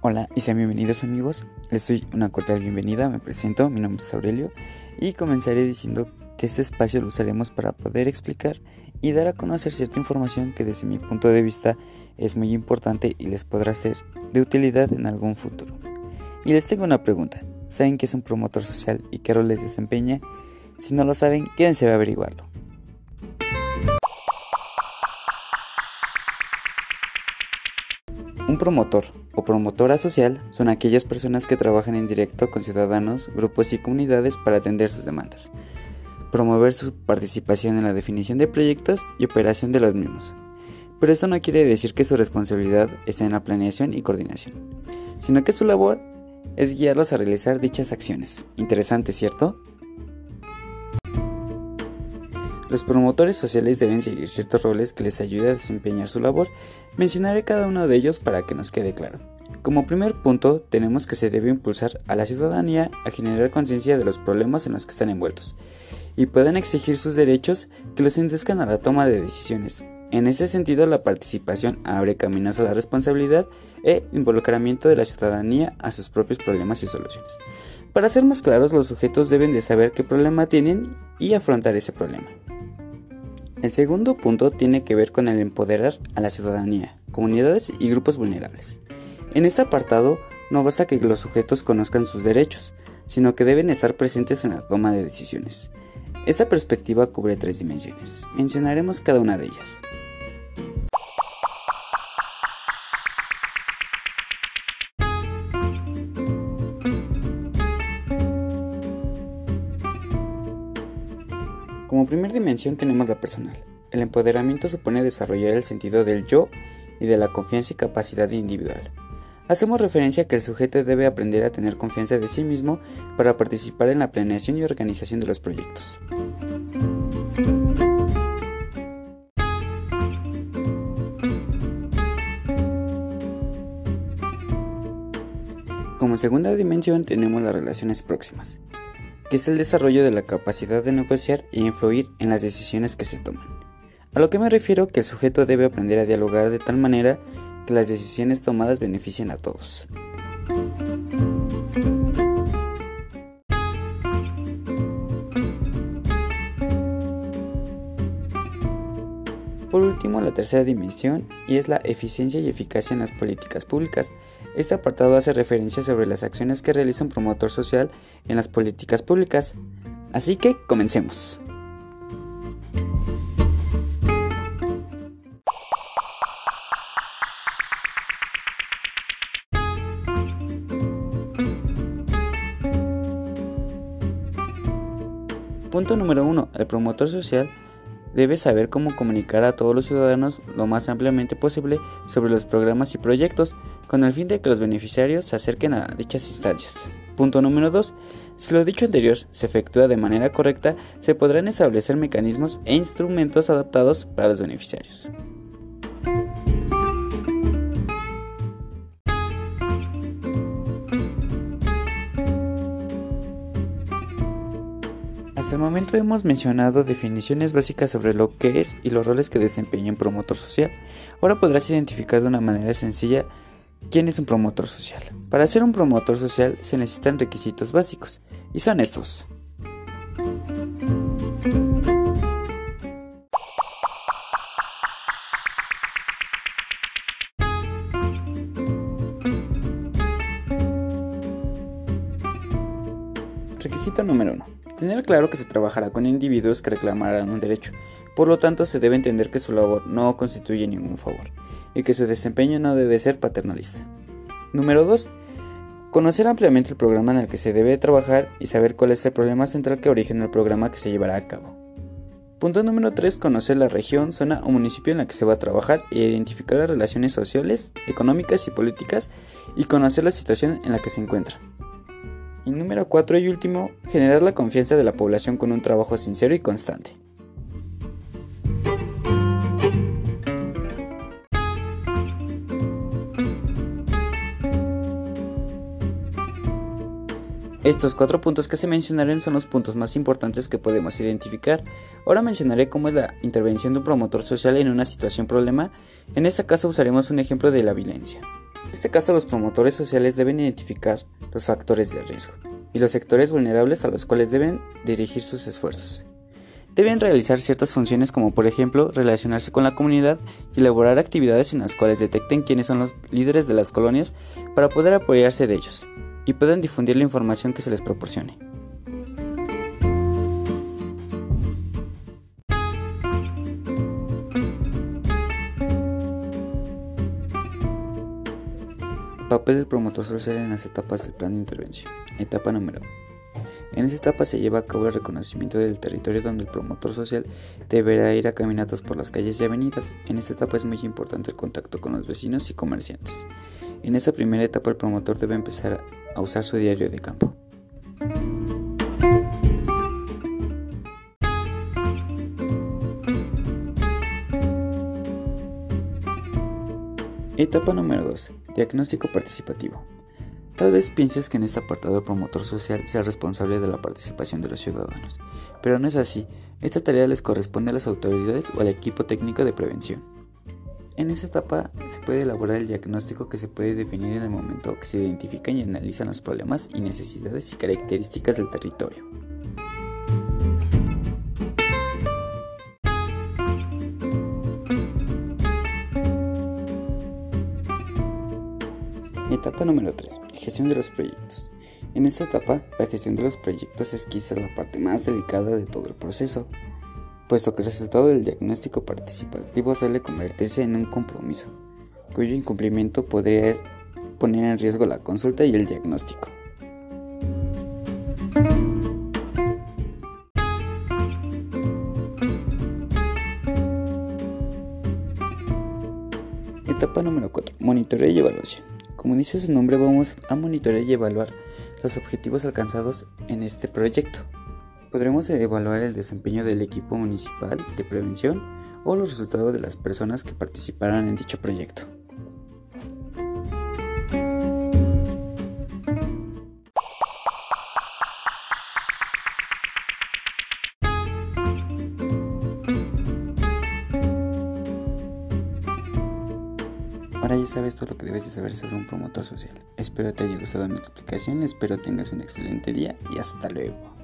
Hola y sean bienvenidos amigos, les doy una cordial bienvenida, me presento, mi nombre es Aurelio y comenzaré diciendo que este espacio lo usaremos para poder explicar y dar a conocer cierta información que desde mi punto de vista es muy importante y les podrá ser de utilidad en algún futuro. Y les tengo una pregunta, ¿saben qué es un promotor social y qué rol les desempeña? Si no lo saben, quédense a averiguarlo. Un promotor o promotora social son aquellas personas que trabajan en directo con ciudadanos, grupos y comunidades para atender sus demandas, promover su participación en la definición de proyectos y operación de los mismos. Pero eso no quiere decir que su responsabilidad esté en la planeación y coordinación, sino que su labor es guiarlos a realizar dichas acciones. Interesante, ¿cierto? Los promotores sociales deben seguir ciertos roles que les ayuden a desempeñar su labor. Mencionaré cada uno de ellos para que nos quede claro. Como primer punto, tenemos que se debe impulsar a la ciudadanía a generar conciencia de los problemas en los que están envueltos y puedan exigir sus derechos que los induzcan a la toma de decisiones. En ese sentido, la participación abre caminos a la responsabilidad e involucramiento de la ciudadanía a sus propios problemas y soluciones. Para ser más claros, los sujetos deben de saber qué problema tienen y afrontar ese problema. El segundo punto tiene que ver con el empoderar a la ciudadanía, comunidades y grupos vulnerables. En este apartado no basta que los sujetos conozcan sus derechos, sino que deben estar presentes en la toma de decisiones. Esta perspectiva cubre tres dimensiones. Mencionaremos cada una de ellas. Como primera dimensión tenemos la personal. El empoderamiento supone desarrollar el sentido del yo y de la confianza y capacidad individual. Hacemos referencia a que el sujeto debe aprender a tener confianza de sí mismo para participar en la planeación y organización de los proyectos. Como segunda dimensión tenemos las relaciones próximas que es el desarrollo de la capacidad de negociar e influir en las decisiones que se toman. A lo que me refiero que el sujeto debe aprender a dialogar de tal manera que las decisiones tomadas beneficien a todos. Por último, la tercera dimensión, y es la eficiencia y eficacia en las políticas públicas, este apartado hace referencia sobre las acciones que realiza un promotor social en las políticas públicas. Así que comencemos. Punto número 1. El promotor social debe saber cómo comunicar a todos los ciudadanos lo más ampliamente posible sobre los programas y proyectos, con el fin de que los beneficiarios se acerquen a dichas instancias. Punto número 2. Si lo dicho anterior se efectúa de manera correcta, se podrán establecer mecanismos e instrumentos adaptados para los beneficiarios. Hasta el momento hemos mencionado definiciones básicas sobre lo que es y los roles que desempeña un promotor social. Ahora podrás identificar de una manera sencilla quién es un promotor social. Para ser un promotor social se necesitan requisitos básicos y son estos. Requisito número 1 Tener claro que se trabajará con individuos que reclamarán un derecho, por lo tanto se debe entender que su labor no constituye ningún favor y que su desempeño no debe ser paternalista. Número 2. Conocer ampliamente el programa en el que se debe trabajar y saber cuál es el problema central que origina el programa que se llevará a cabo. Punto número 3. Conocer la región, zona o municipio en la que se va a trabajar e identificar las relaciones sociales, económicas y políticas y conocer la situación en la que se encuentra. Y número 4 y último, generar la confianza de la población con un trabajo sincero y constante. Estos cuatro puntos que se mencionaron son los puntos más importantes que podemos identificar. Ahora mencionaré cómo es la intervención de un promotor social en una situación problema. En este caso usaremos un ejemplo de la violencia. En este caso los promotores sociales deben identificar los factores de riesgo y los sectores vulnerables a los cuales deben dirigir sus esfuerzos. Deben realizar ciertas funciones como por ejemplo relacionarse con la comunidad y elaborar actividades en las cuales detecten quiénes son los líderes de las colonias para poder apoyarse de ellos y pueden difundir la información que se les proporcione. Papel del promotor social en las etapas del plan de intervención. Etapa número 1. En esta etapa se lleva a cabo el reconocimiento del territorio donde el promotor social deberá ir a caminatas por las calles y avenidas. En esta etapa es muy importante el contacto con los vecinos y comerciantes. En esta primera etapa el promotor debe empezar a usar su diario de campo. Etapa número 2. Diagnóstico participativo. Tal vez pienses que en este apartado el promotor social sea responsable de la participación de los ciudadanos, pero no es así. Esta tarea les corresponde a las autoridades o al equipo técnico de prevención. En esta etapa se puede elaborar el diagnóstico que se puede definir en el momento que se identifican y analizan los problemas y necesidades y características del territorio. Etapa número 3. Gestión de los proyectos. En esta etapa, la gestión de los proyectos es quizás la parte más delicada de todo el proceso, puesto que el resultado del diagnóstico participativo suele convertirse en un compromiso, cuyo incumplimiento podría poner en riesgo la consulta y el diagnóstico. Etapa número 4. Monitoreo y evaluación. Como dice su nombre, vamos a monitorear y evaluar los objetivos alcanzados en este proyecto. Podremos evaluar el desempeño del equipo municipal de prevención o los resultados de las personas que participarán en dicho proyecto. Ahora ya sabes todo lo que debes de saber sobre un promotor social. Espero te haya gustado mi explicación, espero tengas un excelente día y hasta luego.